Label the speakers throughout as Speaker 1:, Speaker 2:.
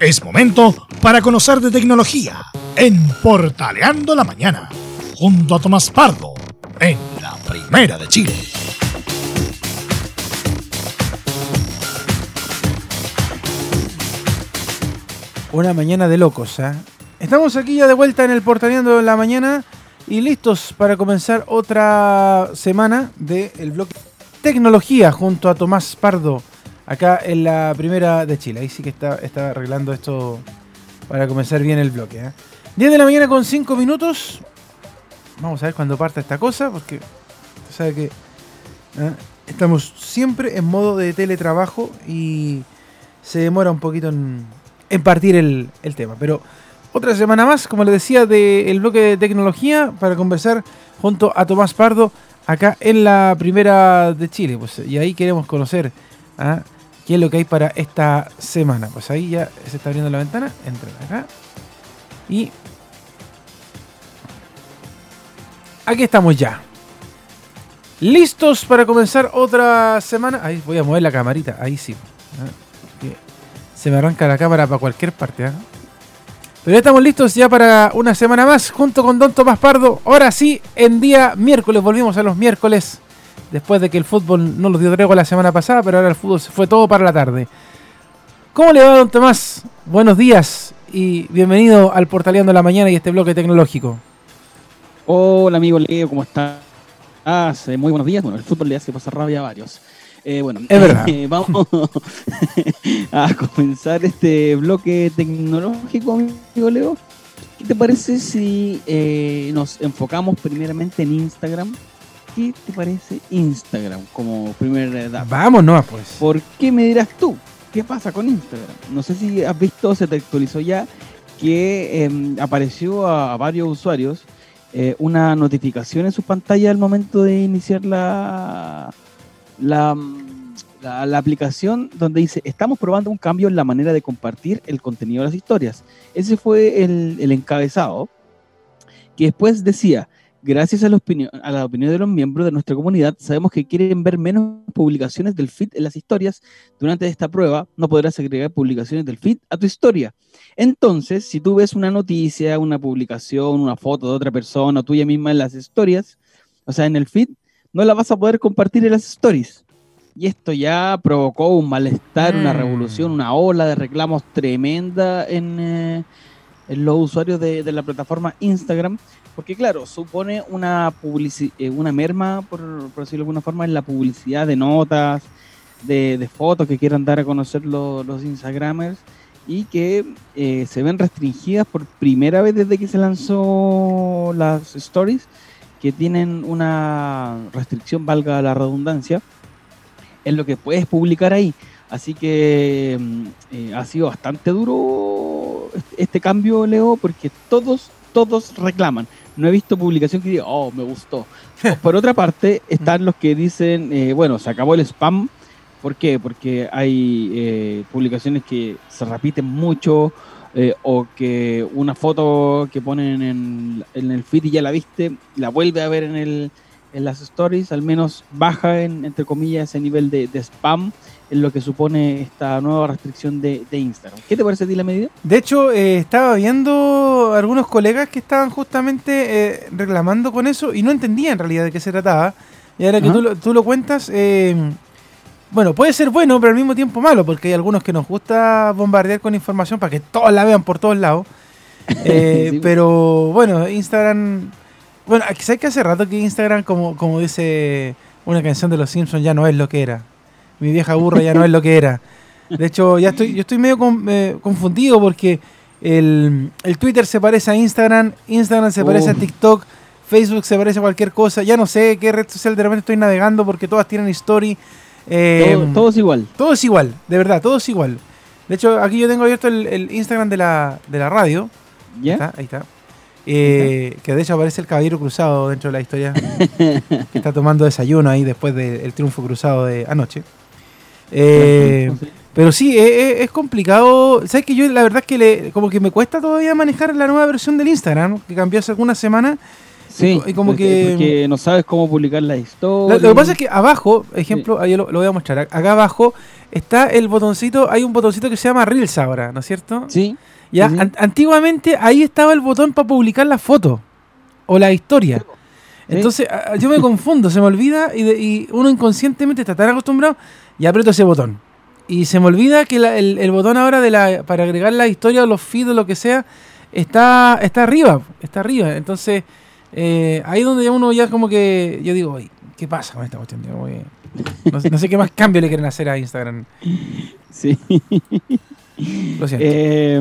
Speaker 1: Es momento para conocer de tecnología en Portaleando la Mañana, junto a Tomás Pardo, en la Primera de Chile.
Speaker 2: Una mañana de locos, ¿eh? Estamos aquí ya de vuelta en el Portaleando la Mañana y listos para comenzar otra semana del bloque Tecnología junto a Tomás Pardo acá en la primera de Chile. Ahí sí que está, está arreglando esto para comenzar bien el bloque. ¿eh? 10 de la mañana con 5 minutos. Vamos a ver cuándo parte esta cosa, porque sabe que ¿eh? estamos siempre en modo de teletrabajo y se demora un poquito en, partir el, tema. Pero otra semana más, como les decía, del bloque de tecnología para conversar junto a Tomás Pardo acá en la primera de Chile. Pues, y ahí queremos conocer ¿ah? Qué es lo que hay para esta semana. Pues ahí ya se está abriendo la ventana. Entren acá. Y aquí estamos ya. Listos para comenzar otra semana. Ahí voy a mover la camarita. Ahí sí. Se me arranca la cámara para cualquier parte. ¿eh? Pero ya estamos listos ya para una semana más junto con Don Tomás Pardo. Ahora sí, en día miércoles. Volvimos a los miércoles después de que el fútbol no los dio tregua la semana pasada, pero ahora el fútbol se fue todo para la tarde. ¿Cómo le va, don Tomás? Buenos días y bienvenido al Portaleando la Mañana y este bloque tecnológico.
Speaker 3: Hola, amigo Leo, ¿cómo estás? Muy buenos días. Bueno, el fútbol le hace pasar rabia a varios. Eh, bueno,
Speaker 2: es verdad.
Speaker 3: Eh, vamos a comenzar este bloque tecnológico, amigo Leo. ¿Qué te parece si eh, nos enfocamos primeramente en Instagram? ¿Qué te parece Instagram como primera edad?
Speaker 2: Vamos, no, pues.
Speaker 3: ¿Por qué me dirás tú? ¿Qué pasa con Instagram? No sé si has visto, se te actualizó ya, que eh, apareció a, varios usuarios eh, una notificación en su pantalla al momento de iniciar la, la, la, la, aplicación donde dice, estamos probando un cambio en la manera de compartir el contenido de las historias. Ese fue el, el encabezado, que después decía, Gracias a la, opinión, a la opinión de los miembros de nuestra comunidad, sabemos que quieren ver menos publicaciones del feed en las historias. Durante esta prueba no podrás agregar publicaciones del feed a tu historia. Entonces, si tú ves una noticia, una publicación, una foto de otra persona, tuya misma en las historias, o sea, en el feed, no la vas a poder compartir en las stories. Y esto ya provocó un malestar, mm. una revolución, una ola de reclamos tremenda en, eh, en los usuarios de, de la plataforma Instagram porque claro, supone una, eh, una merma, por, por, decirlo de alguna forma, en la publicidad de notas, de, de fotos que quieran dar a conocer los, los Instagramers y que eh, se ven restringidas por primera vez desde que se lanzó las stories, que tienen una restricción, valga la redundancia, en lo que puedes publicar ahí. Así que mm, eh, ha sido bastante duro este, este cambio, Leo, porque todos, todos reclaman no he visto publicación que diga, oh, me gustó. Por otra parte, están los que dicen, eh, bueno, se acabó el spam. ¿Por qué? Porque hay eh, publicaciones que se repiten mucho eh, o que una foto que ponen en, el feed y ya la viste, la vuelve a ver en, el, en las stories, al menos baja, en, entre comillas, ese nivel de spam en lo que supone esta nueva restricción de, de, Instagram. ¿Qué te parece a ti la medida?
Speaker 2: De hecho, eh, estaba viendo algunos colegas que estaban justamente eh, reclamando con eso y no entendía en realidad de qué se trataba. Y ahora que tú lo, tú lo, cuentas, eh, bueno, puede ser bueno, pero al mismo tiempo malo, porque hay algunos que nos gusta bombardear con información para que todos la vean por todos lados. sí, pues. pero bueno, Instagram... Bueno, ¿sabes que hace rato que Instagram, como, como dice una canción de Los Simpsons, ya no es lo que era? Mi vieja burra ya no es lo que era. De hecho, ya estoy, yo estoy medio con, eh, confundido porque el, el, Twitter se parece a Instagram, Instagram se parece a TikTok, Facebook se parece a cualquier cosa. Ya no sé qué red social de repente estoy navegando porque todas tienen story.
Speaker 3: Eh, todo, todo, es igual.
Speaker 2: Todo es igual, de verdad, todo es igual. De hecho, aquí yo tengo abierto el, el Instagram de la, de la radio.
Speaker 3: ¿Ya?
Speaker 2: Ahí está. Ahí está. Eh, que de hecho aparece el caballero cruzado dentro de la historia. que está tomando desayuno ahí después del triunfo cruzado de anoche. Eh, pero sí, es, es, complicado. ¿Sabes que yo la verdad es que le, como que me cuesta todavía manejar la nueva versión del Instagram, que cambió hace algunas semanas?
Speaker 3: Sí,
Speaker 2: y como
Speaker 3: porque-
Speaker 2: que-
Speaker 3: porque no sabes cómo publicar la historia.
Speaker 2: lo que pasa es que abajo, ejemplo, ahí lo, lo voy a mostrar. Acá abajo está el botoncito, hay un botoncito que se llama Reels ahora, ¿no es cierto?
Speaker 3: Sí,
Speaker 2: Ya,
Speaker 3: sí, sí.
Speaker 2: an- antiguamente ahí estaba el botón para publicar la foto o la historia.
Speaker 3: Sí.
Speaker 2: Entonces yo me confundo, se me olvida y, de- y uno inconscientemente está tan acostumbrado y aprieto ese botón. Y se me olvida que la- el, el botón ahora de la, para agregar la historia o los feeds o lo que sea está, está arriba, está arriba. Entonces eh, ahí donde ya uno ya como que yo digo, "Oye, ¿qué pasa con esta cuestión? No, sé- no sé qué más cambio le quieren hacer a Instagram.
Speaker 3: sí.
Speaker 2: Lo siento.
Speaker 3: Eh,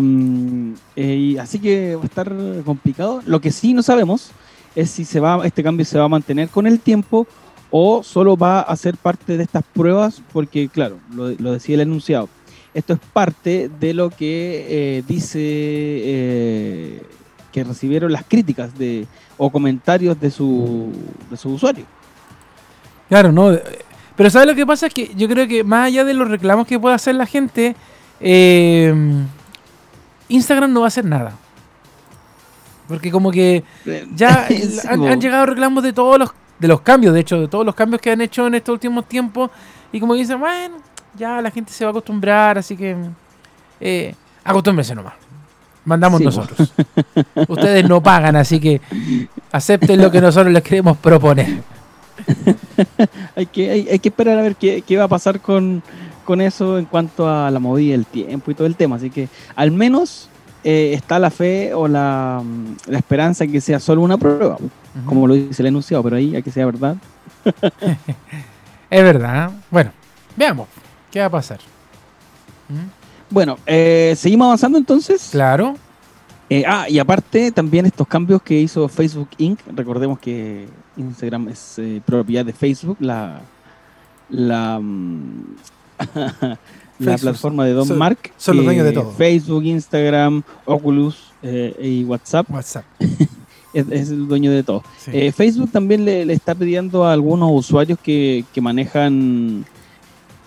Speaker 3: eh, así que va a estar complicado. Lo que sí no sabemos es si se va, este cambio se va a mantener con el tiempo o solo va a ser parte de estas pruebas, porque claro, lo, lo decía el enunciado. Esto es parte de lo que eh, dice eh, que recibieron las críticas de, o comentarios de su, de su usuario.
Speaker 2: Claro, no. eh, Pero ¿sabes lo que pasa? Es que yo creo que más allá de los reclamos que pueda hacer la gente, eh, Instagram no va a hacer nada. Porque como que ya han,
Speaker 3: po.
Speaker 2: han llegado reclamos de todos los de los cambios, de hecho, de todos los cambios que han hecho en estos últimos tiempos. Y como dicen, bueno, ya la gente se va a acostumbrar, así que eh, acostúmbrense nomás. Mandamos
Speaker 3: Sí,
Speaker 2: nosotros. Ustedes no pagan, así que acepten lo que nosotros les queremos proponer.
Speaker 3: hay que, hay, hay que esperar a ver qué, qué va a pasar con, con eso en cuanto a la movida del tiempo y todo el tema. Así que al menos eh, está la fe o la, mm, la esperanza que sea solo una prueba, como lo dice el enunciado, pero ahí hay que sea verdad.
Speaker 2: Es verdad. ¿eh? Bueno, veamos. ¿Qué va a pasar? ¿Mm?
Speaker 3: Bueno, eh, seguimos avanzando entonces.
Speaker 2: Claro.
Speaker 3: Eh, ah, y aparte también estos cambios que hizo Facebook Inc. Recordemos que Instagram es eh, propiedad de Facebook, la la, mm, la
Speaker 2: Facebook.
Speaker 3: plataforma de Don
Speaker 2: Son-
Speaker 3: Mark.
Speaker 2: son los dueños de todo.
Speaker 3: Facebook, Instagram, Oculus eh, y WhatsApp
Speaker 2: WhatsApp.
Speaker 3: es, es el dueño de todo.
Speaker 2: Sí.
Speaker 3: Eh, Facebook también le, le está pidiendo a algunos usuarios que, que manejan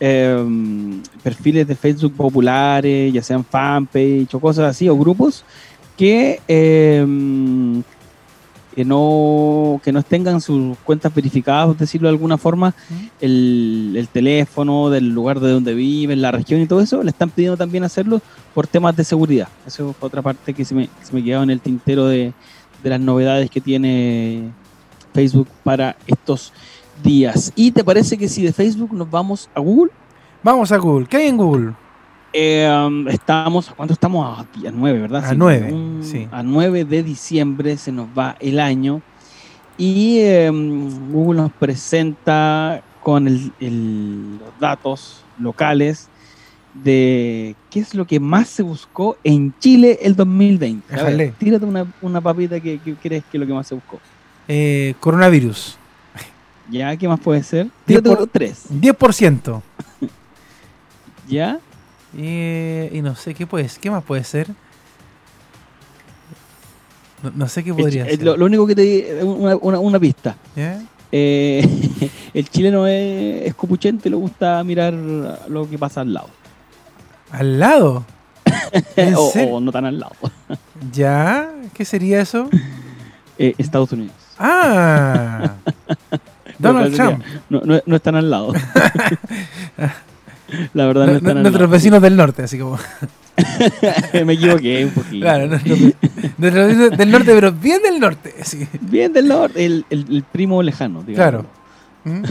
Speaker 3: em, perfiles de Facebook populares, ya sean fanpage o cosas así, o grupos, que, em, que, no, que no tengan sus cuentas verificadas, por decirlo de alguna forma, el, el teléfono, del lugar de donde viven, la región y todo eso, le están pidiendo también hacerlo por temas de seguridad. Eso es otra parte que se me, que se me quedaba en el tintero de, de las novedades que tiene Facebook para estos días. ¿Y te parece que si de Facebook nos vamos a Google?
Speaker 2: Vamos a Google. ¿Qué hay en Google?
Speaker 3: Eh, estamos, ¿a cuánto estamos? A día 9, ¿verdad?
Speaker 2: A 9,
Speaker 3: un-
Speaker 2: sí.
Speaker 3: A 9 de diciembre se nos va el año y eh, Google nos presenta con el- el- los datos locales de qué es lo que más se buscó en Chile el 2020. A ver, tírate una, una papita que, que crees que es lo que más se buscó.
Speaker 2: Eh, coronavirus.
Speaker 3: ¿Ya? ¿Qué más puede ser? Tírate
Speaker 2: por-
Speaker 3: unos tres.
Speaker 2: 10%.
Speaker 3: ¿Ya?
Speaker 2: Eh, y no sé qué puede, qué más puede ser. No, no sé qué podría
Speaker 3: El-
Speaker 2: ser.
Speaker 3: lo, lo único que te di, una, una- una pista.
Speaker 2: ¿Ya?
Speaker 3: Eh, el chileno es, es copuchente, le gusta mirar lo que pasa al lado.
Speaker 2: ¿Al lado? ¿En
Speaker 3: o, no tan al lado.
Speaker 2: ¿Ya? ¿Qué sería eso?
Speaker 3: Eh, Estados Unidos.
Speaker 2: Ah. Donald Trump.
Speaker 3: No, no, no están al lado. La verdad, no, están al
Speaker 2: nuestros
Speaker 3: lado.
Speaker 2: vecinos del norte, así como.
Speaker 3: Me equivoqué un poquito.
Speaker 2: Claro, nuestros nuestros vecinos del norte, pero bien del norte. sí.
Speaker 3: Bien del norte, el, el- el primo lejano. digamos.
Speaker 2: Claro. ¿Mm?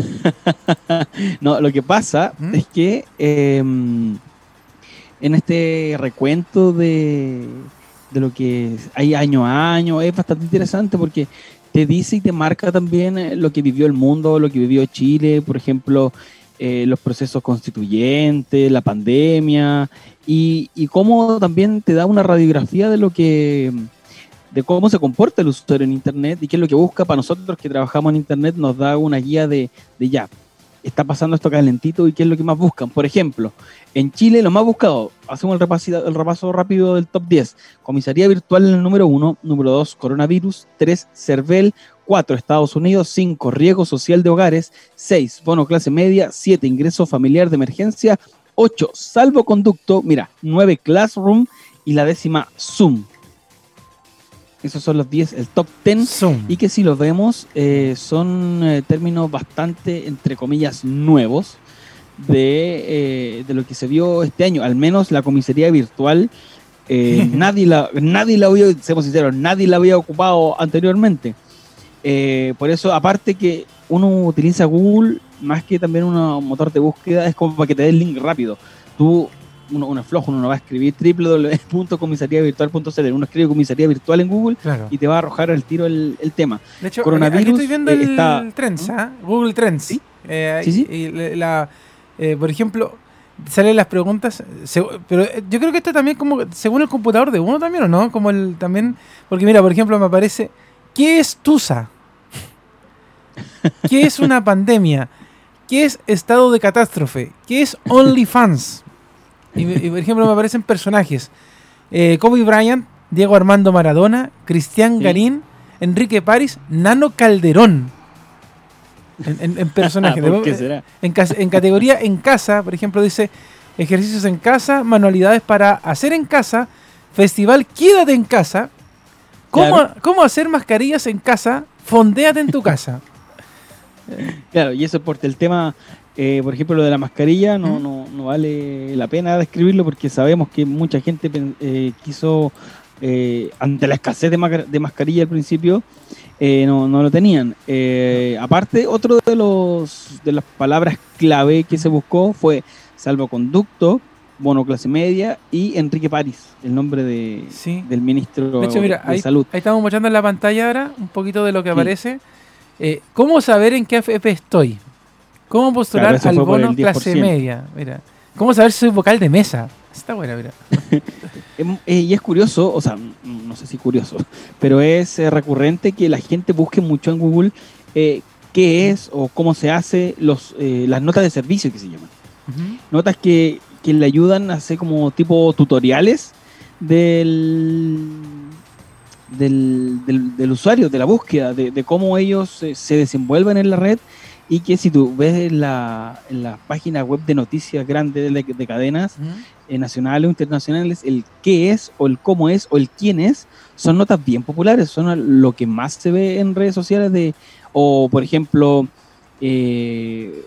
Speaker 3: No, lo que pasa
Speaker 2: ¿Mm?
Speaker 3: es que eh, en este recuento de, de lo que hay año a año es bastante interesante porque te dice y te marca también eh, lo que vivió el mundo, lo que vivió Chile, por ejemplo, eh, los procesos constituyentes, la pandemia y, cómo también te da una radiografía de lo que de cómo se comporta el usuario en Internet y qué es lo que busca. Para nosotros que trabajamos en Internet, nos da una guía de, de ya, está pasando esto calentito y qué es lo que más buscan. Por ejemplo, en Chile lo más buscado, hacemos el repaso, rápido del top 10. Comisaría virtual en el número 1, número 2, coronavirus, 3, CERVEL, 4, Estados Unidos, 5, riesgo social de hogares, 6, bono clase media, 7, ingreso familiar de emergencia, 8, salvoconducto, mira, 9, Classroom y la décima, Zoom. Esos son los 10, el top 10.
Speaker 2: Zoom.
Speaker 3: Y que si los vemos, eh, son eh, términos bastante, entre comillas, nuevos de, eh, de lo que se vio este año. Al menos la comisaría virtual, nadie, la, nadie la había, seamos sinceros, nadie la había ocupado anteriormente. Por eso, aparte que uno utiliza Google más que también un motor de búsqueda, es como para que te dé el link rápido. Tú, uno, uno es flojo, uno no va a escribir www.comisariavirtual.cl, uno escribe comisaría virtual en Google
Speaker 2: Claro.
Speaker 3: y te va a arrojar al tiro el, el tema.
Speaker 2: De hecho,
Speaker 3: coronavirus,
Speaker 2: aquí estoy viendo
Speaker 3: eh,
Speaker 2: el
Speaker 3: está-
Speaker 2: Trends, ¿ah? Google Trends.
Speaker 3: Sí.
Speaker 2: Eh,
Speaker 3: Sí, sí.
Speaker 2: y la- eh, por ejemplo, salen las preguntas, se- pero eh, yo creo que esto también como según el computador de uno también, ¿o no? Como el también, porque mira, por ejemplo, me aparece, ¿qué es TUSA? ¿Qué es una pandemia? ¿Qué es estado de catástrofe? ¿Qué es OnlyFans? Y, por ejemplo, me aparecen personajes. Eh, Kobe Bryant, Diego Armando Maradona, Cristian
Speaker 3: Sí.
Speaker 2: Garín, Enrique París, Nano Calderón. En, en- en personajes.
Speaker 3: ¿Por qué será?
Speaker 2: En, categoría en casa, por ejemplo, dice ejercicios en casa, manualidades para hacer en casa, festival Quédate en casa, cómo,
Speaker 3: Claro.
Speaker 2: cómo hacer mascarillas en casa, fondéate en tu casa.
Speaker 3: Claro, y eso porque el tema, eh, por ejemplo, lo de la mascarilla, no, no, no vale la pena describirlo porque sabemos que mucha gente eh, quiso, eh, ante la escasez de, ma- de mascarilla al principio, eh, no, no lo tenían. Eh, aparte, otro de los de las palabras clave que se buscó fue salvoconducto, bono clase media y Enrique París, el nombre de,
Speaker 2: Sí.
Speaker 3: del ministro
Speaker 2: De hecho, mira,
Speaker 3: de
Speaker 2: ahí,
Speaker 3: salud.
Speaker 2: ahí estamos mostrando en la pantalla ahora un poquito de lo que
Speaker 3: Sí.
Speaker 2: aparece. Eh, ¿Cómo saber en qué AFP estoy? ¿Cómo postular
Speaker 3: Claro,
Speaker 2: al bono clase
Speaker 3: 10%.
Speaker 2: media? Mira. ¿Cómo saber si soy vocal de mesa? Está buena, mira.
Speaker 3: Em, eh, y es curioso, o sea, no sé si curioso, pero es eh, recurrente que la gente busque mucho en Google eh, qué es o cómo se hace los, eh, las notas de servicio que se llaman. Notas que, que le ayudan a hacer como tipo tutoriales del, del, del- del usuario, de la búsqueda, de, de cómo ellos eh, se desenvuelven en la red y que si tú ves en la, en la página web de noticias grandes de, de cadenas, eh, nacionales o internacionales, el qué es o el cómo es o el quién es, son notas bien populares, son lo que más se ve en redes sociales de, o por ejemplo, eh,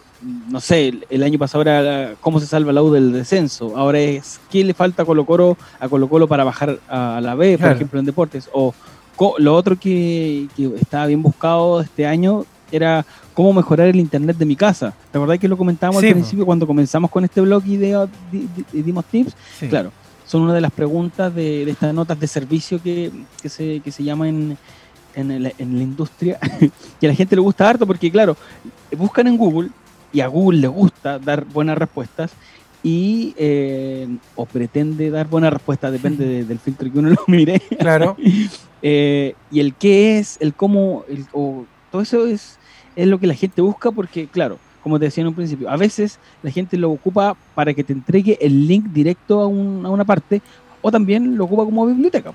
Speaker 3: no sé, el, el año pasado era cómo se salva la U del descenso, ahora es qué le falta a Colo Colo, a Colo Colo para bajar a la B, por
Speaker 2: Claro.
Speaker 3: ejemplo, en deportes, o lo otro que, que estaba bien buscado este año era cómo mejorar el internet de mi casa. ¿Te acordás que lo comentábamos
Speaker 2: Sí,
Speaker 3: al principio cuando comenzamos con este blog y, de- dimos tips?
Speaker 2: Sí.
Speaker 3: Claro, son una de las preguntas de, de estas notas de servicio que, que se, que se llama en, en, la industria, que a la gente le gusta harto porque, claro, buscan en Google y a Google le gusta dar buenas respuestas y eh, o pretende dar buenas respuestas, depende de- del filtro que uno lo mire.
Speaker 2: Claro.
Speaker 3: Eh, y el qué es, el cómo, el, o, todo eso es, es lo que la gente busca porque, claro, como te decía en un principio, a veces la gente lo ocupa para que te entregue el link directo a, un- a una parte o también lo ocupa como biblioteca.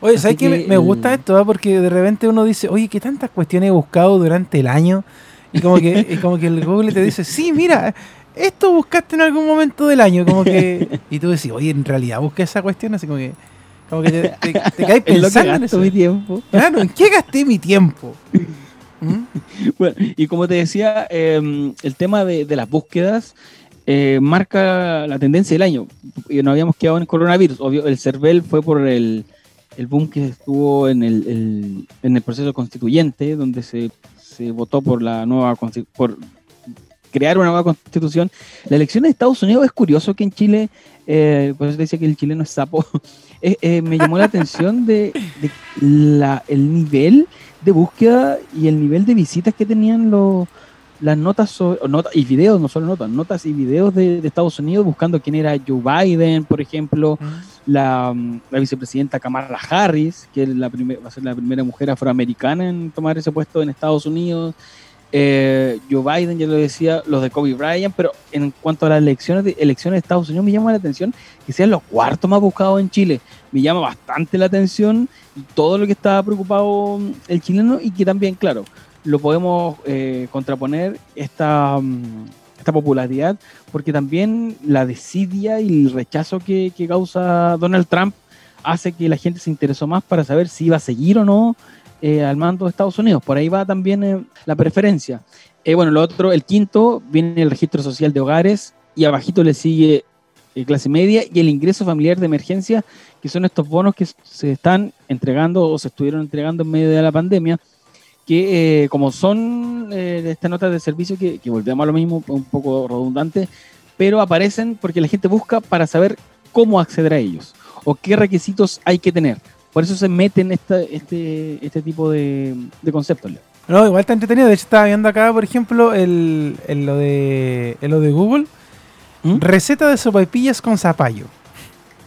Speaker 2: Oye,
Speaker 3: Así
Speaker 2: ¿sabes qué? Me,
Speaker 3: el-
Speaker 2: gusta esto, ah? porque de repente uno dice, oye, ¿qué tantas cuestiones he buscado durante el año? Y como que, y como que el Google te dice, sí, mira, esto buscaste en algún momento del año, como que... Y tú decís, oye, en realidad busqué esa cuestión, así como que... Como que te, te, te caes pensando en eso.
Speaker 3: mi tiempo.
Speaker 2: Claro, ¿en qué gasté mi tiempo?
Speaker 3: Bueno, y como te decía, eh, el tema de, las búsquedas eh, marca la tendencia del año. Y nos habíamos quedado en coronavirus. Obvio, el CERVEL fue por el, el boom que estuvo en el, en el proceso constituyente, donde se, se votó por la nueva por crear una nueva constitución. La elección de Estados Unidos es curioso que en Chile, eh, por eso te decía que el chileno es sapo, eh, eh, me llamó la atención de, de la, el nivel de búsqueda y el nivel de visitas que tenían los las notas, sobre- o nota- y videos, no solo notas, notas y videos de, de Estados Unidos buscando quién era Joe Biden, por ejemplo, la, mm, la vicepresidenta Kamala Harris, que es la primer- va a ser la primera mujer afroamericana en tomar ese puesto en Estados Unidos. Eh, Joe Biden, ya lo decía, los de Kobe Bryant, pero en cuanto a las elecciones de, elecciones de Estados Unidos, me llama la atención que sean los cuartos más buscados en Chile. Me llama bastante la atención todo lo que estaba preocupado mm, el chileno y que también, claro, lo podemos eh, contraponer esta, mm, esta popularidad porque también la desidia y el rechazo que, que causa Donald Trump hace que la gente se interesó más para saber si iba a seguir o no eh, al mando de Estados Unidos. Por ahí va también eh, la preferencia. Eh, bueno, lo otro, el quinto, viene el registro social de hogares y abajito le sigue clase media y el ingreso familiar de emergencia, que son estos bonos que se están entregando o se estuvieron entregando en medio de la pandemia, que como son estas notas de servicio, que, que volvemos a lo mismo, un poco redundante, pero aparecen porque la gente busca para saber cómo acceder a ellos o qué requisitos hay que tener. Por eso se meten este, este tipo de, conceptos.
Speaker 2: No, igual está entretenido. De hecho, estaba viendo acá, por ejemplo, el, lo, de, lo de Google. ¿Mm? Receta de sopaipillas con zapallo.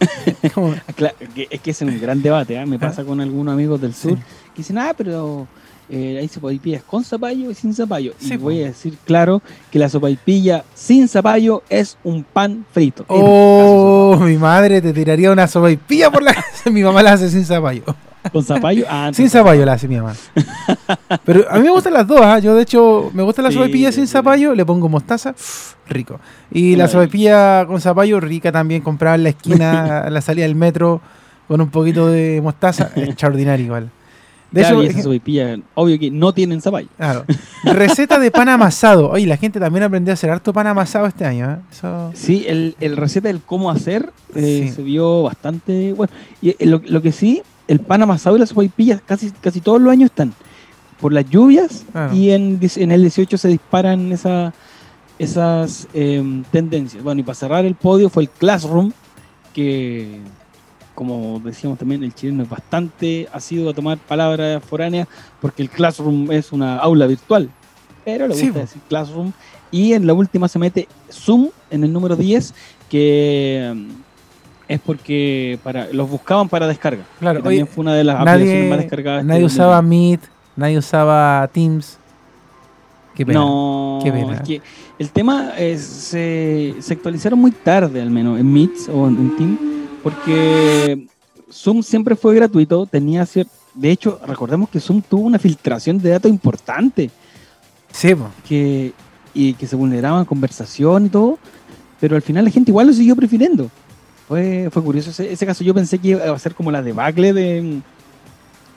Speaker 3: es que es un gran debate. ¿eh? Me ¿Ah? pasa con algunos amigos del sur que dicen, ah, pero eh, hay sopaipillas con zapallo y sin zapallo. y voy a decir claro que la sopaipilla sin zapallo es un pan frito.
Speaker 2: Oh, mi madre te tiraría una sopaipilla por la casa. mi mamá la hace sin zapallo.
Speaker 3: ¿Con zapallo? Ah,
Speaker 2: sin zapallo la hace mi mamá. Pero a mí me gustan las dos. ¿ah? Yo, de hecho, me gusta la sopaipilla sin zapallo. Le pongo mostaza. rico. Y la sopaipilla con zapallo, rica también. Comprada en la esquina, a la salida del metro, con un poquito de mostaza. Extraordinario igual.
Speaker 3: De hecho, obvio que no tienen zapallo.
Speaker 2: Claro. Receta de pan amasado. Oye, la gente también aprendió a hacer harto pan amasado este año. ¿eh?
Speaker 3: Sí, el, receta del cómo hacer eh, se vio bastante bueno. Y eh, lo, que sí, el pan amasado y las sopaipillas casi, casi todos los años están por las lluvias y en, en, el 18 se disparan esa, esas em, tendencias. Bueno, y para cerrar el podio fue el Classroom, que como decíamos también, el chileno es bastante sido a tomar palabras foráneas porque el Classroom es una aula virtual. Pero le gusta decir Classroom. Y en la última se mete Zoom en el número 10, que mm, es porque para los buscaban para descarga.
Speaker 2: Claro,
Speaker 3: también fue una de las aplicaciones más descargadas.
Speaker 2: Nadie usaba Meet, nadie usaba Teams.
Speaker 3: Qué pena. No, Qué pena. que el tema es, se, se, actualizaron muy tarde, al menos en Meet o en Teams porque Zoom siempre fue gratuito, tenía cierto... De hecho, recordemos que Zoom tuvo una filtración de datos importante.
Speaker 2: Sí,
Speaker 3: que Y que se vulneraban conversación y todo, pero al final la gente igual lo siguió prefiriendo. Fue, fue curioso ese, caso. Yo pensé que iba a ser como la debacle de,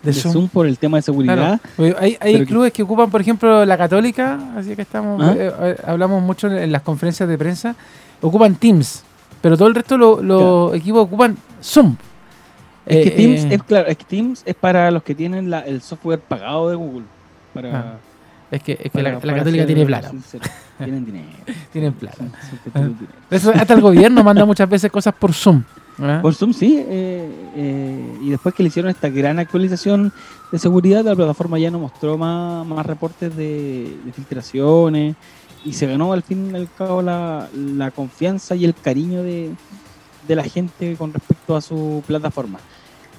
Speaker 3: de, Zoom. por el tema de seguridad.
Speaker 2: Hay, clubes que... ocupan, por ejemplo, la Católica, así que estamos ¿Ah? eh, eh, hablamos mucho en las conferencias de prensa, ocupan Teams pero todo el resto los lo equipos ocupan Zoom.
Speaker 3: Es que eh, Teams, eh, es, claro, es que Teams es para los que tienen la, el software pagado de Google. Para,
Speaker 2: ah, es que, es que la, católica tiene plata.
Speaker 3: Tienen dinero.
Speaker 2: tienen plata. Eso, hasta el gobierno manda muchas veces cosas por Zoom.
Speaker 3: Por Zoom, sí. Eh, y después que le hicieron esta gran actualización de seguridad, la plataforma ya no mostró más, más reportes de, de filtraciones y se ganó al fin y al cabo la, confianza y el cariño de, la gente con respecto a su plataforma.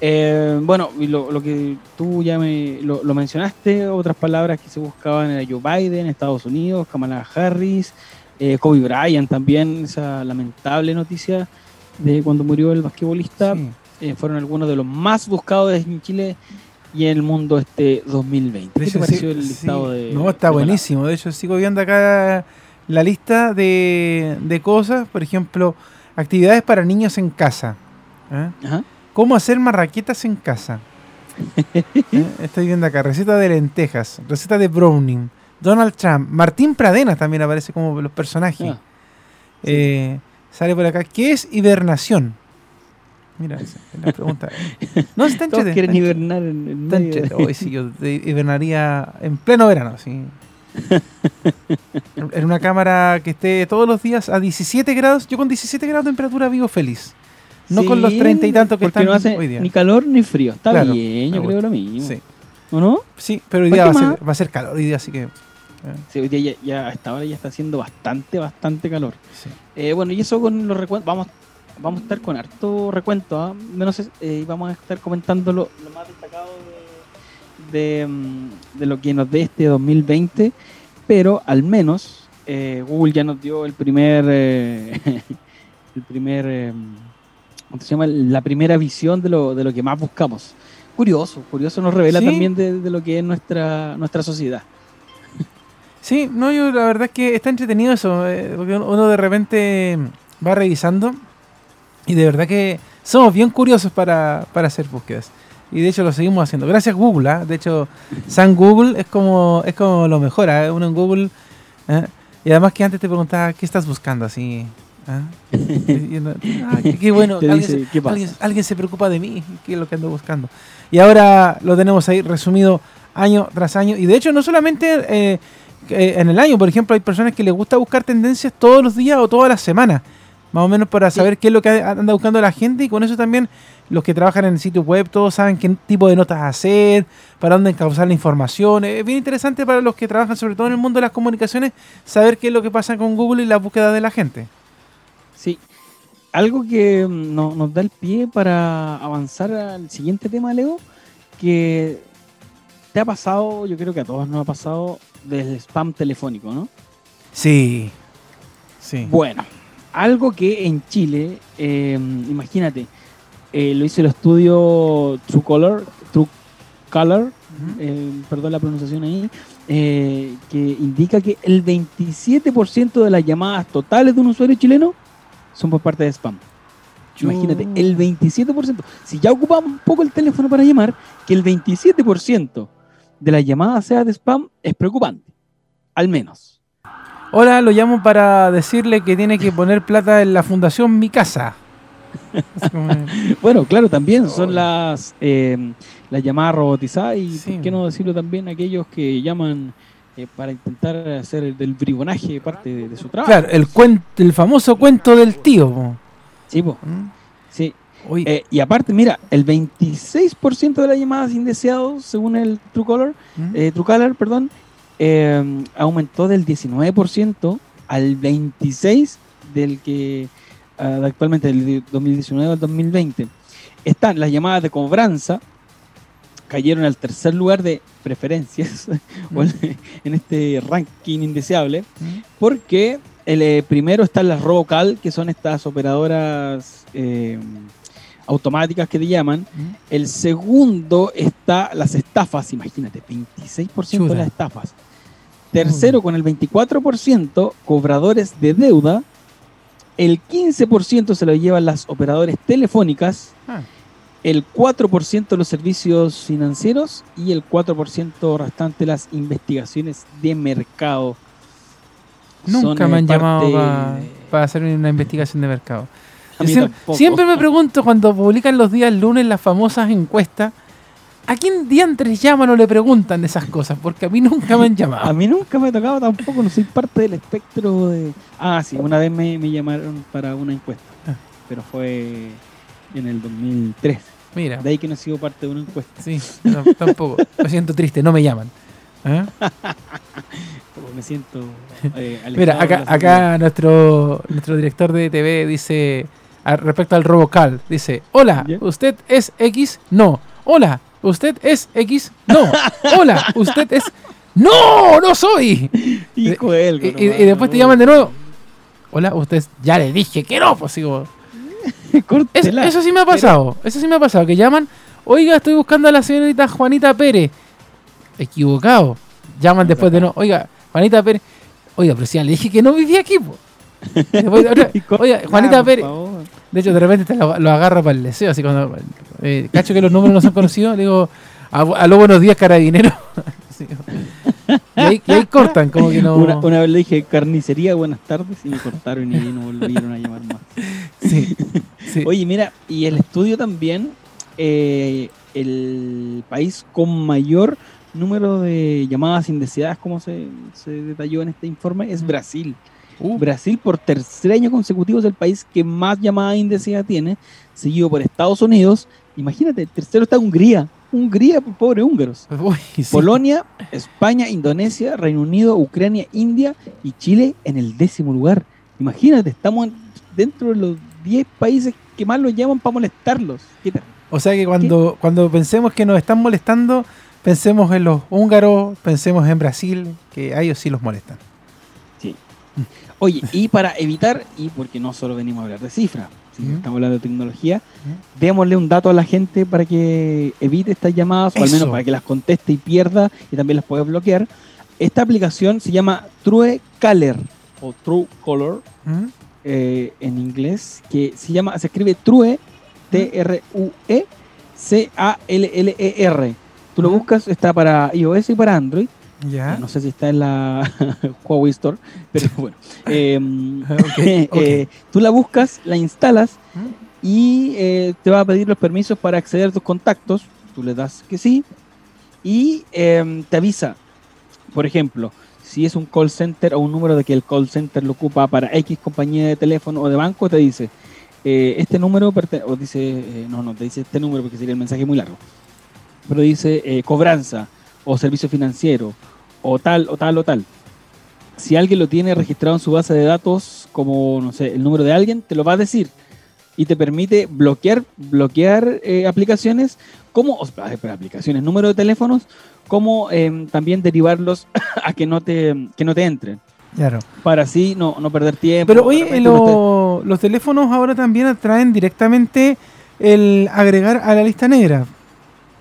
Speaker 3: Eh, bueno, y lo, que tú ya me lo, mencionaste, otras palabras que se buscaban era Joe Biden, Estados Unidos, Kamala Harris, eh, Kobe Bryant también, esa lamentable noticia de cuando murió el basquetbolista, eh, fueron algunos de los más buscados en Chile y en el mundo este 2020. ¿Qué te pareció el listado de.?
Speaker 2: No, está buenísimo. De hecho, sigo viendo acá la lista de, cosas. Por ejemplo, actividades para niños en casa. ¿eh? ¿Cómo hacer marraquetas en casa? ¿Eh? Estoy viendo acá. Receta de lentejas. Receta de Browning. Donald Trump. Martín Pradenas también aparece como los personajes. Ah, eh, sale por acá. ¿Qué es hibernación? Mira, esa es la pregunta.
Speaker 3: No, está Todos quieren hibernar en, el medio.
Speaker 2: Hoy sí, yo hibernaría en pleno verano, sí. en una cámara que esté todos los días a 17 grados. Yo con 17 grados de temperatura vivo feliz. No con los 30 y tanto que están
Speaker 3: no hace
Speaker 2: hoy día.
Speaker 3: Ni calor ni frío. Está bien, yo creo lo mismo. Sí. ¿O no?
Speaker 2: Sí, pero hoy día va a, ser, va a, ser, calor hoy día, así que... Eh.
Speaker 3: Sí, hoy día ya, ya, a esta hora ya está haciendo bastante, bastante calor. Sí. Eh, bueno, y eso con los recuentos, vamos vamos a estar con harto recuento, ¿ah? ¿eh? y vamos a estar comentando lo, más destacado de, mm, de, lo que nos dé este 2020, pero al menos eh, Google ya nos dio el primer, eh, el primer, eh, ¿cómo se llama? La primera visión de lo, de lo que más buscamos. Curioso, curioso nos revela también de, de, lo que es nuestra, nuestra sociedad.
Speaker 2: Sí, no, yo la verdad es que está entretenido eso, porque uno de repente va revisando y de verdad que somos bien curiosos para, para hacer búsquedas. Y de hecho lo seguimos haciendo. Gracias Google, ¿ah? De hecho, San Google es como, es como lo mejor, ¿ah? Uno en Google. ¿ah? Y además que antes te preguntaba, ¿qué estás buscando así? ¿Ah? "Ah, qué, qué bueno, alguien,
Speaker 3: dice,
Speaker 2: se-
Speaker 3: "¿Qué pasa?".
Speaker 2: alguien- alguien se preocupa de mí, qué es lo que ando buscando. Y ahora lo tenemos ahí resumido año tras año. Y de hecho, no solamente eh, en el año, por ejemplo, hay personas que les gusta buscar tendencias todos los días o todas las semanas, más o menos para saber qué es lo que anda buscando la gente. Y con eso también los que trabajan en el sitio web, todos saben qué tipo de notas hacer, para dónde encauzar la información. Es bien interesante para los que trabajan, sobre todo en el mundo de las comunicaciones, saber qué es lo que pasa con Google y la búsqueda de la gente.
Speaker 3: Sí. Algo que mm, no- nos da el pie para avanzar al siguiente tema, Leo, que te ha pasado, yo creo que a todos nos ha pasado, del spam telefónico, ¿no?
Speaker 2: Sí. Sí.
Speaker 3: Bueno, algo que en Chile, eh, imagínate, eh, lo hizo el estudio Truecaller, Truecaller, eh, perdón la pronunciación ahí, eh, que indica que el 27% de las llamadas totales de un usuario chileno son por parte de spam. Imagínate, el 27%. Si ya ocupamos un poco el teléfono para llamar, que el 27% de las llamadas sea de spam es preocupante. Al menos.
Speaker 2: Hola, lo llamo para decirle que tiene que poner plata en la fundación Mi Casa.
Speaker 3: Bueno, claro, también son las, eh, las llamadas robotizadas y,
Speaker 2: Sí.
Speaker 3: ¿por qué no decirlo también aquellos que llaman eh, para intentar hacer el del bribonaje parte de, de su trabajo?
Speaker 2: claro, el, cuento, el famoso cuento del tío.
Speaker 3: Sí, po,
Speaker 2: ¿Mm?
Speaker 3: sí. Eh, y aparte, mira, el 26% de las llamadas indeseados, según el Truecaller,
Speaker 2: ¿Mm?
Speaker 3: eh, Truecaller, perdón, eh, aumentó del 19% al 26% del que ah, actualmente del 2019 al 2020. Están las llamadas de cobranza, cayeron al tercer lugar de preferencias o en- este ranking indeseable,
Speaker 2: ¿Mm?
Speaker 3: porque el eh, primero están las Robocal, que son estas operadoras eh, automáticas que te llaman.
Speaker 2: ¿Mm?
Speaker 3: El segundo está las estafas, imagínate, 26% de las estafas. Tercero, con el 24%, cobradores de deuda. El 15% se lo llevan las operadoras telefónicas.
Speaker 2: Ah.
Speaker 3: El 4% los servicios financieros. Y el 4% restante las investigaciones de mercado.
Speaker 2: Nunca
Speaker 3: Son,
Speaker 2: me han llamado para hacer una investigación de mercado. Siempre me pregunto cuando publican los días lunes las famosas encuestas, ¿a quién diantres llaman o le preguntan esas cosas? Porque a mí nunca me han
Speaker 3: A
Speaker 2: llamado.
Speaker 3: mí nunca me ha tocado tampoco, no soy parte del espectro de... Ah, sí, una vez me, me llamaron para una encuesta,
Speaker 2: Ah.
Speaker 3: pero fue en el 2003.
Speaker 2: Mira,
Speaker 3: De ahí que no he sido parte de una encuesta.
Speaker 2: sí, no, tampoco. Me siento triste, no me llaman. ¿Ah?
Speaker 3: Como me siento eh,
Speaker 2: Mira, acá, acá nuestro, nuestro director de TV dice, a- respecto al Robocal, dice, hola. ¿usted es X? No. Hola, ¿usted es X? No. Hola, ¿usted es... ¡No! ¡No soy!
Speaker 3: de él,
Speaker 2: Y, y- y después te llaman de nuevo. Hola, usted es- ya le dije que no, pues digo. Es- eso sí me ha pasado, eso sí me ha pasado, que llaman, oiga, estoy buscando a la señorita Juanita Pérez. Equivocado. Llaman después de no, oiga, Juanita Pérez. Oiga, pero si ya le dije que no vivía aquí, po. Después,
Speaker 3: Y
Speaker 2: oiga, Juanita Pérez. De hecho, de repente te lo, lo agarra para el deseo, así cuando eh, cacho que los números no son conocidos, le digo, a, a lo buenos días, carabinero. Sí. y, ahí, y ahí cortan, como que no.
Speaker 3: Una, una vez le dije carnicería, buenas tardes, y me cortaron y no volvieron a llamar más.
Speaker 2: Sí, sí.
Speaker 3: Oye, mira, y el estudio también, eh, el país con mayor número de llamadas indeseadas, como se, se detalló en este informe, es. Brasil.
Speaker 2: Uh,
Speaker 3: Brasil por tercer año consecutivo es el país que más llamadas indeseadas tiene, seguido por Estados Unidos. Imagínate, tercero está Hungría. Hungría, pobre húngaros.
Speaker 2: uy, sí.
Speaker 3: Polonia, España, Indonesia, Reino Unido, Ucrania, India y Chile en el décimo lugar. Imagínate, estamos en- dentro de los 10 países que más los llaman para molestarlos. ¿Qué tal?
Speaker 2: O sea que cuando, cuando pensemos que nos están molestando, pensemos en los húngaros, pensemos en Brasil, que a ellos sí los molestan.
Speaker 3: Oye, y para evitar, y porque no solo venimos a hablar de cifras,
Speaker 2: Ujú.
Speaker 3: estamos hablando de tecnología, démosle un dato a la gente para que evite estas llamadas, o al menos para que las conteste y pierda, y también las pueda bloquear. Esta aplicación se llama True Caller, o True Color,
Speaker 2: ¿Mm?
Speaker 3: eh, en inglés, que se llama, se escribe True T-R-U-E-C-A-L-L-E-R. Tú lo buscas, está para iOS y para Android.
Speaker 2: Ya.
Speaker 3: No sé si está en la Huawei Store, pero bueno. Eh,
Speaker 2: Ok, ok.
Speaker 3: eh, tú la buscas, la instalas
Speaker 2: ¿Mm?
Speaker 3: y eh, te va a pedir los permisos para acceder a tus contactos. Tú le das que sí y eh, te avisa, por ejemplo, si es un call center o un número de que el call center lo ocupa para X compañía de teléfono o de banco, te dice, eh, este número, o dice, eh, no, no, te dice este número porque sería el mensaje muy largo, pero dice eh, cobranza o servicio financiero o tal o tal o tal. Si alguien lo tiene registrado en su base de datos como, no sé, el número de alguien, te lo va a decir y te permite bloquear, bloquear eh, aplicaciones como o sea, aplicaciones, número de teléfonos, como eh, también derivarlos a que no te, que no te entren,
Speaker 2: Claro.
Speaker 3: para así no, no perder tiempo.
Speaker 2: Pero oye, lo- los teléfonos ahora también traen directamente el agregar a la lista negra.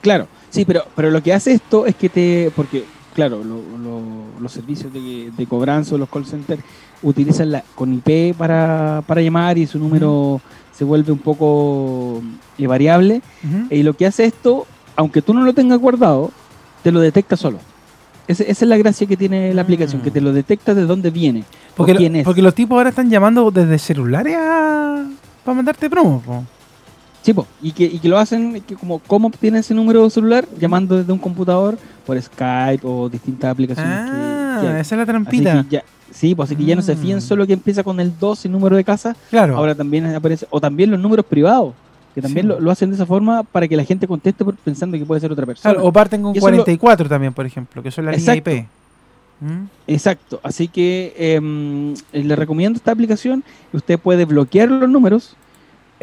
Speaker 3: Claro, sí, pero, pero lo que hace esto es que te. Porque, claro, lo- lo- los servicios de, de cobranza o los call centers utilizan la, con IP para, para llamar y su número se vuelve un poco eh, variable. Y lo que hace esto, aunque tú no lo tengas guardado, te lo detecta solo. Esa es la gracia que tiene la aplicación,
Speaker 2: Mm.
Speaker 3: que te lo detecta de dónde viene.
Speaker 2: Porque,
Speaker 3: o
Speaker 2: lo-
Speaker 3: quién es.
Speaker 2: porque los tipos ahora están llamando desde celulares a... para mandarte promo. po.
Speaker 3: Sí, po, y que, y que lo hacen, que como cómo obtienen ese número celular, llamando desde un computador por Skype o distintas aplicaciones
Speaker 2: Ah,
Speaker 3: que,
Speaker 2: esa es la trampita.
Speaker 3: ya, sí, pues así que ya no se fíen
Speaker 2: Mm.
Speaker 3: solo que empieza con el 2 y número de casa,
Speaker 2: Claro.
Speaker 3: ahora también aparece, o también los números privados, que también
Speaker 2: Sí.
Speaker 3: lo, lo hacen de esa forma para que la gente conteste pensando que puede ser otra persona.
Speaker 2: Claro, o parten con
Speaker 3: Y eso lo-
Speaker 2: 44 también, por ejemplo, que son la línea. IP. ¿Mm?
Speaker 3: Exacto, así que em, eh, le recomiendo esta aplicación. Usted puede bloquear los números,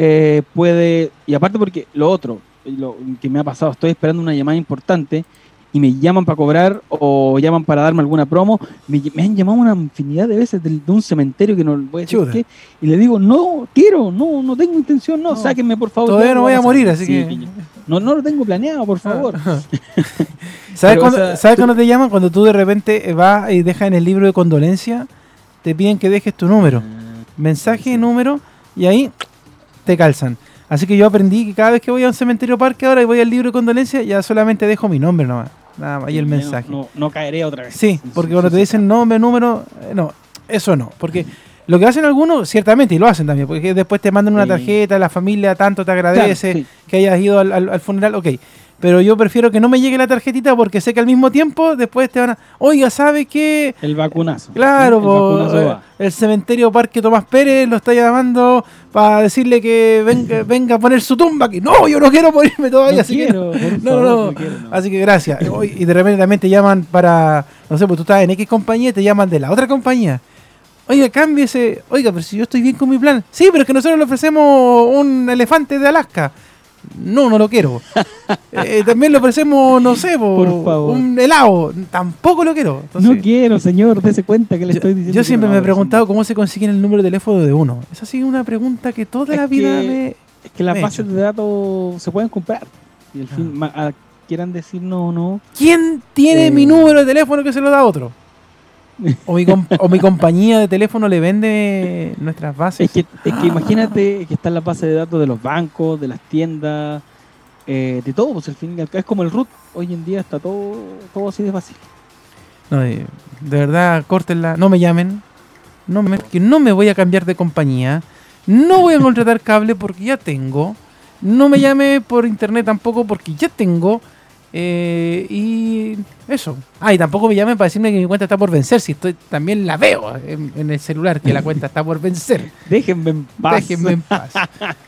Speaker 3: eh, puede, y aparte porque lo otro, y lo que me ha pasado, estoy esperando una llamada importante y me llaman para cobrar o llaman para darme alguna promo, me, me han llamado una infinidad de veces del- de, un cementerio que no voy a decir qué, y le digo, no quiero, no, no tengo intención, no,
Speaker 2: No.
Speaker 3: sáquenme por favor.
Speaker 2: Todavía no voy a morir,
Speaker 3: hacer".
Speaker 2: así
Speaker 3: Sí,
Speaker 2: que...
Speaker 3: No, no lo tengo planeado, por favor.
Speaker 2: ¿Sabes cuando,
Speaker 3: o sea,
Speaker 2: ¿sabes
Speaker 3: tú-
Speaker 2: cuando te llaman? Cuando tú de repente vas y dejas en el libro de condolencia, te piden que dejes tu número. Mensaje, número, y ahí te calzan. Así que yo aprendí que cada vez que voy a un cementerio parque ahora y voy al libro de condolencia, ya solamente dejo mi nombre nomás. Nada más, y el
Speaker 3: no-
Speaker 2: mensaje.
Speaker 3: No, no caeré otra vez.
Speaker 2: Sí, porque cuando te dicen nombre, número, eh, no, eso no. Porque lo que hacen algunos, ciertamente, y lo hacen también, porque después te mandan una tarjeta, la familia tanto te
Speaker 3: Claro,
Speaker 2: agradece
Speaker 3: sí.
Speaker 2: que hayas ido al, al- al funeral, ok. Pero yo prefiero que no me llegue la tarjetita porque sé que al mismo tiempo después te van a, oiga, ¿sabe qué?
Speaker 3: El vacunazo.
Speaker 2: Claro,
Speaker 3: el vacunazo
Speaker 2: eh,
Speaker 3: va.
Speaker 2: el cementerio Parque Tomás Pérez lo está llamando para decirle que venga, venga a poner su tumba aquí. No, yo no quiero morirme todavía,
Speaker 3: No
Speaker 2: así que
Speaker 3: quiero,
Speaker 2: no,
Speaker 3: favor,
Speaker 2: no,
Speaker 3: no quiero, no.
Speaker 2: Así que gracias. Y de repente también te llaman para, no sé, pues tú estás en X compañía y te llaman de la otra compañía. Oiga, cámbiese. Oiga, pero si yo estoy bien con mi plan. Sí, pero es que nosotros le ofrecemos un elefante de Alaska. No, no lo quiero. Eh, también le ofrecemos, no sé, po,
Speaker 3: Por favor.
Speaker 2: un helado. Tampoco lo quiero.
Speaker 3: no quiero, señor, dése cuenta que le
Speaker 2: yo,
Speaker 3: estoy diciendo.
Speaker 2: yo siempre
Speaker 3: no,
Speaker 2: me he preguntado cómo se consiguen el número de teléfono de uno. Esa sí es una pregunta que toda
Speaker 3: Es
Speaker 2: la vida
Speaker 3: que-
Speaker 2: me...
Speaker 3: Es que las
Speaker 2: he
Speaker 3: bases de datos se pueden comprar. Y al
Speaker 2: Ah.
Speaker 3: fin, ma- quieran decir no o no.
Speaker 2: ¿Quién tiene
Speaker 3: Eh.
Speaker 2: mi número de teléfono que se lo da a otro? O mi, o mi compañía de teléfono le vende nuestras bases.
Speaker 3: Es que, es que imagínate que están las bases de datos de los bancos, de las tiendas, eh, de todo. Pues al fin y al cabo es como el root. Hoy en día está todo, todo así de fácil.
Speaker 2: No, eh, de verdad, córtenla. No me llamen. No me, que no me voy a cambiar de compañía. No voy a contratar cable porque ya tengo. No me llame por internet tampoco porque ya tengo. Eh, y eso. Ah, y tampoco me llamen para decirme que mi cuenta está por vencer. Si estoy también la veo en, en el celular que la cuenta está por vencer.
Speaker 3: Déjenme en paz.
Speaker 2: Déjenme en paz.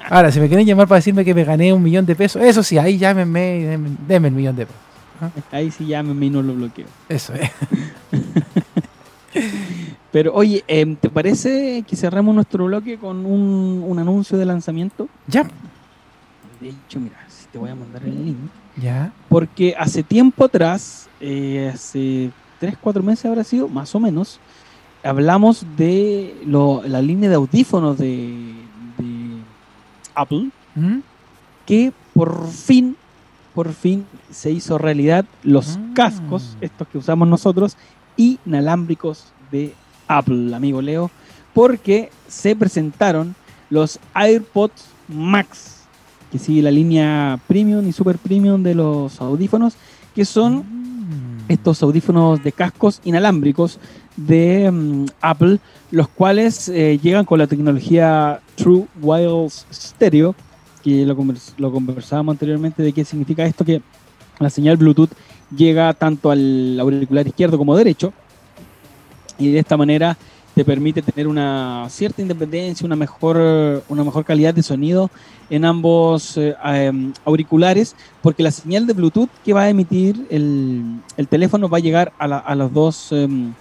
Speaker 2: Ahora, si me quieren llamar para decirme que me gané un millón de pesos, eso sí, ahí llámenme y denme, denme el millón de pesos.
Speaker 3: Ahí sí llámenme y no lo bloqueo.
Speaker 2: Eso es.
Speaker 3: Pero oye, em, ¿te parece que cerramos nuestro bloque con un, un anuncio de lanzamiento?
Speaker 2: Ya,
Speaker 3: De hecho, mira, si te voy a mandar el link.
Speaker 2: Ya.
Speaker 3: Porque hace tiempo atrás, eh, hace 3, 4 meses habrá sido, más o menos, hablamos de lo- la línea de audífonos de, de Apple,
Speaker 2: ¿Mm?
Speaker 3: que por fin, por fin se hizo realidad los
Speaker 2: Ah.
Speaker 3: cascos, estos que usamos nosotros, inalámbricos de Apple, amigo Leo, porque se presentaron los AirPods Max. Que sigue la línea premium y super premium de los audífonos, que son
Speaker 2: Mm.
Speaker 3: estos audífonos de cascos inalámbricos de mm, Apple, los cuales eh, llegan con la tecnología True Wireless Stereo, que lo, convers- lo conversábamos anteriormente de qué significa esto, que la señal Bluetooth llega tanto al auricular izquierdo como derecho, y de esta manera te permite tener una cierta independencia, una mejor, una mejor calidad de sonido en ambos eh, em, auriculares, porque la señal de Bluetooth que va a emitir el, el teléfono va a llegar a, la- a los dos em,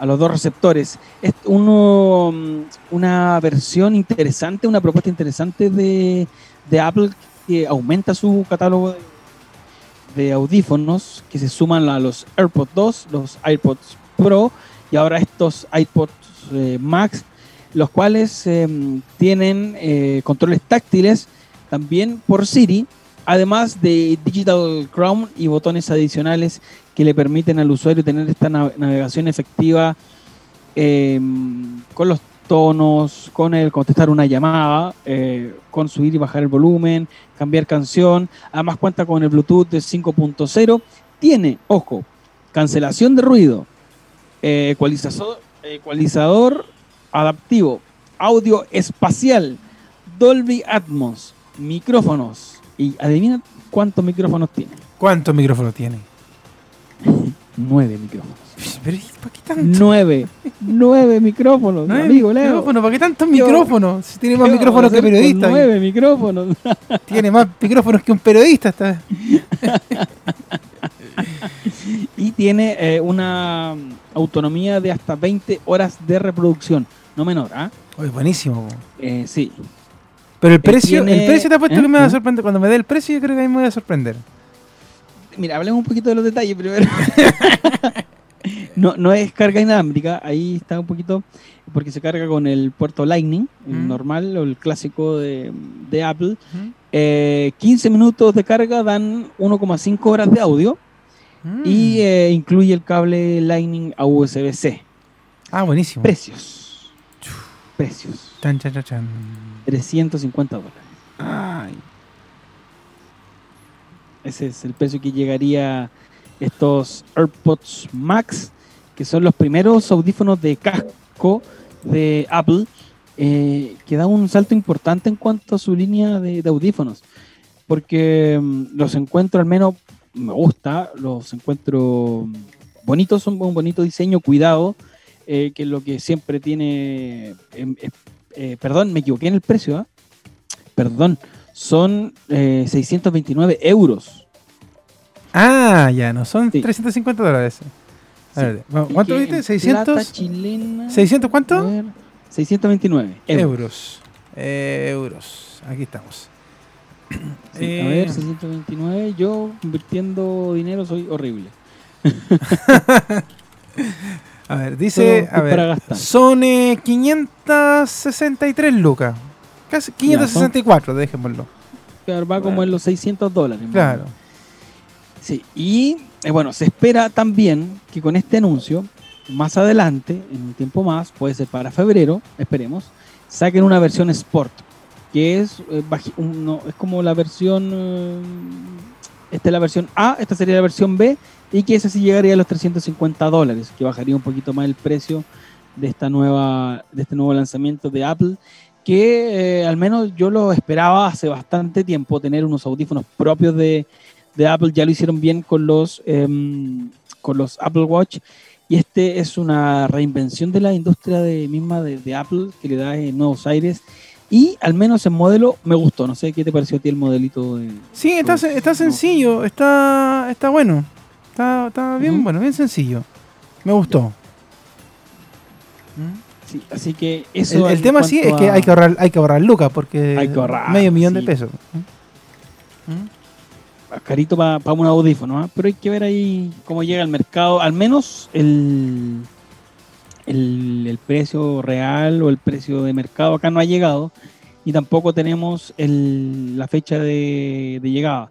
Speaker 3: a los dos receptores. Es uno, mm, una versión interesante, una propuesta interesante de, de Apple que aumenta su catálogo de, audífonos que se suman a los AirPods 2, los AirPods Pro y ahora estos iPods eh, Max, los cuales em, tienen eh, controles táctiles también por Siri, además de Digital Crown y botones adicionales que le permiten al usuario tener esta na- navegación efectiva con los tonos, con el contestar una llamada, eh, con subir y bajar el volumen, cambiar canción. Además cuenta con el Bluetooth de 5.0. Tiene, ojo, cancelación de ruido, eh, ecualizador, ecualizador adaptivo, audio espacial, Dolby Atmos, micrófonos. Y adivina cuántos micrófonos tiene.
Speaker 2: ¿Cuántos micrófonos tiene?
Speaker 3: Nueve micrófonos.
Speaker 2: Pero ¿y ¿para qué tanto?
Speaker 3: Nueve. Nueve micrófonos,
Speaker 2: Nueve
Speaker 3: amigo Leo.
Speaker 2: micrófonos, ¿Para qué tantos micrófonos? Si tiene más
Speaker 3: ¿Qué
Speaker 2: micrófonos que periodistas.
Speaker 3: Nueve micrófonos.
Speaker 2: Tiene más micrófonos que un periodista. Está.
Speaker 3: tiene eh, una autonomía de hasta 20 horas de reproducción. No menor, ¿ah?
Speaker 2: Oye, buenísimo.
Speaker 3: Eh, sí.
Speaker 2: Pero el precio,
Speaker 3: tiene-
Speaker 2: el precio te ha puesto
Speaker 3: ¿Eh?
Speaker 2: que me va a
Speaker 3: ¿Eh?
Speaker 2: sorprender. Cuando me dé el precio, yo creo que ahí me voy a sorprender.
Speaker 3: Mira, hablemos un poquito de los detalles primero. no, no es carga inalámbrica, ahí está un poquito, porque se carga con el puerto Lightning, el
Speaker 2: Mm.
Speaker 3: normal o el clásico de, de Apple. Eh, 15 minutos de carga dan 1,5 horas de audio
Speaker 2: Mm.
Speaker 3: y eh, incluye el cable Lightning a USB-C.
Speaker 2: ah, buenísimo.
Speaker 3: Precios. Precios.
Speaker 2: Chan, chan, chan, chan.
Speaker 3: 350 dólares.
Speaker 2: Ay.
Speaker 3: Ese es el precio que llegaría estos AirPods Max, que son los primeros audífonos de casco de Apple, eh, que da un salto importante en cuanto a su línea de, de audífonos. Porque mm, los encuentro, al menos me gusta, los encuentro bonitos, son un bonito diseño, cuidado, eh, que es lo que siempre tiene. em, eh, eh, perdón, me equivoqué en el precio, ¿ah? Perdón, son eh, 629 euros.
Speaker 2: Ah, ya, no son
Speaker 3: Sí.
Speaker 2: 350 dólares. A
Speaker 3: Sí.
Speaker 2: ver, ¿Cuánto viste?
Speaker 3: en
Speaker 2: 600.
Speaker 3: plata chilena,
Speaker 2: ¿600
Speaker 3: a
Speaker 2: cuánto?
Speaker 3: ver, 629 euros.
Speaker 2: Euros. Eh, euros. Aquí estamos.
Speaker 3: Sí,
Speaker 2: Eh,
Speaker 3: A ver, 629. Yo convirtiendo dinero soy horrible.
Speaker 2: A ver, dice. A ver, son eh, 563 lucas. Casi 564, dejémoslo.
Speaker 3: Claro, va como en los 600 dólares.
Speaker 2: Claro.
Speaker 3: Sí, y eh, bueno, se espera también que con este anuncio, más adelante, en un tiempo más, puede ser para febrero, esperemos, saquen una versión Sport, es, eh, es como la versión, eh, esta es la versión A, esta sería la versión B, y que esa sí llegaría a los 350 dólares, que bajaría un poquito más el precio de esta nueva, de este nuevo lanzamiento de Apple, que eh, al menos yo lo esperaba hace bastante tiempo, tener unos audífonos propios de, de Apple, ya lo hicieron bien con los, em, con los Apple Watch, y este es una reinvención de la industria de, misma de, de Apple, que le da nuevos aires, y al menos en modelo me gustó, no sé qué te pareció a ti el modelito de...
Speaker 2: Sí, está,
Speaker 3: Pues,
Speaker 2: está
Speaker 3: no.
Speaker 2: sencillo, está, está bueno. Está, está bien bueno, bien sencillo. Me gustó.
Speaker 3: Sí, así que
Speaker 2: El,
Speaker 3: eso...
Speaker 2: el tema sí es que hay que ahorrar, hay que ahorrar lucas porque
Speaker 3: Hay que ahorrar,
Speaker 2: medio millón de pesos.
Speaker 3: carito para un audífono, ¿ah? pero hay que ver ahí cómo llega al mercado, al menos el, el, el precio real o el precio de mercado acá no ha llegado y tampoco tenemos el- la fecha de, de llegada.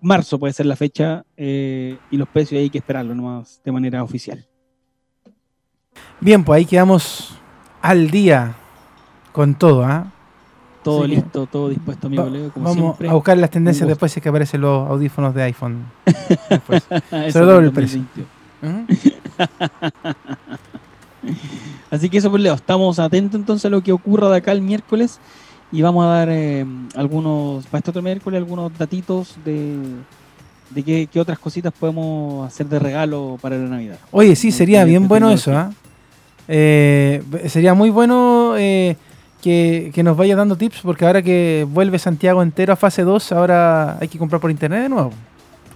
Speaker 3: Marzo puede ser la fecha eh, y los precios hay que esperarlo nomás de manera oficial.
Speaker 2: Bien, pues ahí quedamos al día con todo, ¿ah?
Speaker 3: todo
Speaker 2: Así que
Speaker 3: listo, todo dispuesto, amigo
Speaker 2: Va-
Speaker 3: Leo, como
Speaker 2: Vamos
Speaker 3: siempre.
Speaker 2: a buscar las tendencias después es que aparecen los audífonos de iPhone. Después. Sobre todo el precio.
Speaker 3: 2021.
Speaker 2: ¿Mm?
Speaker 3: Así que eso pues Leo, estamos atentos entonces a lo que ocurra de acá el miércoles y vamos a dar eh, algunos, para este otro miércoles, algunos datitos de, de qué, qué otras cositas podemos hacer de regalo para la Navidad.
Speaker 2: Oye, sí, sería
Speaker 3: Mediante
Speaker 2: bien bueno eso. ¿ah? Eh, sería muy bueno eh, que, que nos vaya dando tips, porque ahora que vuelve Santiago entero a fase 2, ahora hay que comprar por internet de nuevo.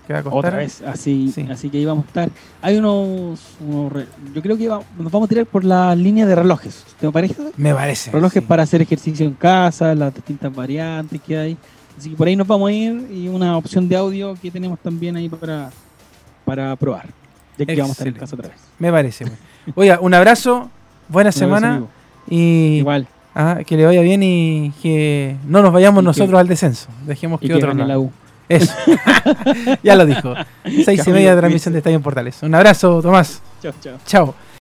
Speaker 2: ¿Qué va a costar?
Speaker 3: Otra vez, así,
Speaker 2: Sí.
Speaker 3: así que ahí vamos a estar. Hay unos, unos re- yo creo que va- nos vamos a tirar por la línea de relojes, ¿te parece?
Speaker 2: Me parece.
Speaker 3: Relojes
Speaker 2: sí.
Speaker 3: para hacer ejercicio en casa, las distintas variantes que hay. Así que por ahí nos vamos a ir y una opción de audio que tenemos también ahí para, para probar. Ya que vamos a estar en casa otra vez.
Speaker 2: Me parece. Oiga, un abrazo, buena
Speaker 3: Un
Speaker 2: semana y
Speaker 3: Igual.
Speaker 2: ah, que le vaya bien y que no nos vayamos
Speaker 3: Y que-
Speaker 2: nosotros al descenso. Dejemos que
Speaker 3: que
Speaker 2: otros Eso. ya lo dijo. Seis y media de transmisión de Estadio en Portales. Un abrazo, Tomás.
Speaker 3: Chao, chao.
Speaker 2: Chao.